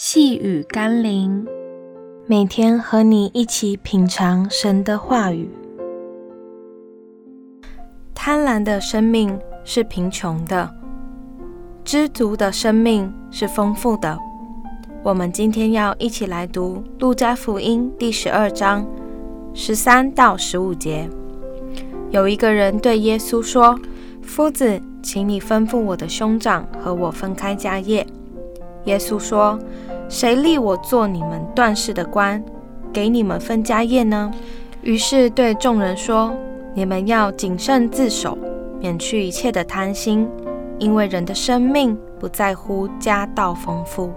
细雨甘霖，每天和你一起品尝神的话语。贪婪的生命是贫穷的，知足的生命是丰富的。我们今天要一起来读《路加福音》第十二章十三到十五节。有一个人对耶稣说：“夫子，请你吩咐我的兄长和我分开家业。”耶稣说：“谁立我做你们断事的官，给你们分家业呢？”于是对众人说：“你们要谨慎自守，免去一切的贪心，因为人的生命不在乎家道丰富。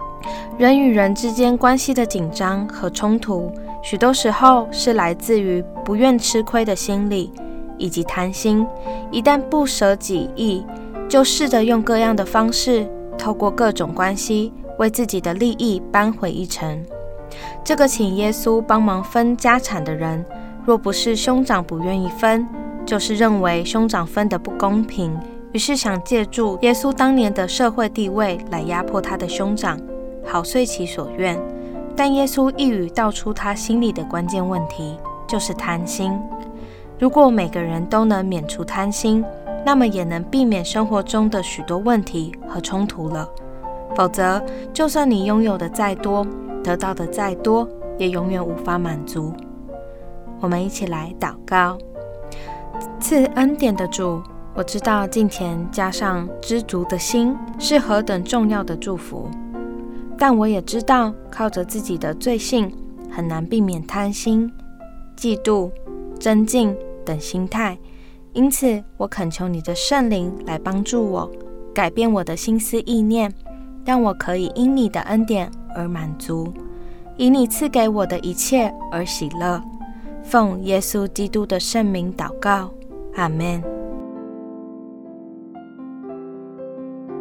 人与人之间关系的紧张和冲突，许多时候是来自于不愿吃亏的心理以及贪心。一旦不舍己意，就试着用各样的方式，透过各种关系。”为自己的利益扳回一城。这个请耶稣帮忙分家产的人，若不是兄长不愿意分，就是认为兄长分得不公平，于是想借助耶稣当年的社会地位来压迫他的兄长，好遂其所愿。但耶稣一语道出他心里的关键问题，就是贪心。如果每个人都能免除贪心，那么也能避免生活中的许多问题和冲突了。否则，就算你拥有的再多，得到的再多，也永远无法满足。我们一起来祷告：赐恩典的主，我知道金钱加上知足的心是何等重要的祝福，但我也知道靠着自己的罪性，很难避免贪心、嫉妒、争竞等心态。因此，我恳求你的圣灵来帮助我，改变我的心思意念。但我可以因你的恩典而满足，以你赐给我的一切而喜乐。奉耶稣基督的圣名祷告，阿门。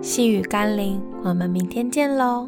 细雨甘霖，我们明天见喽。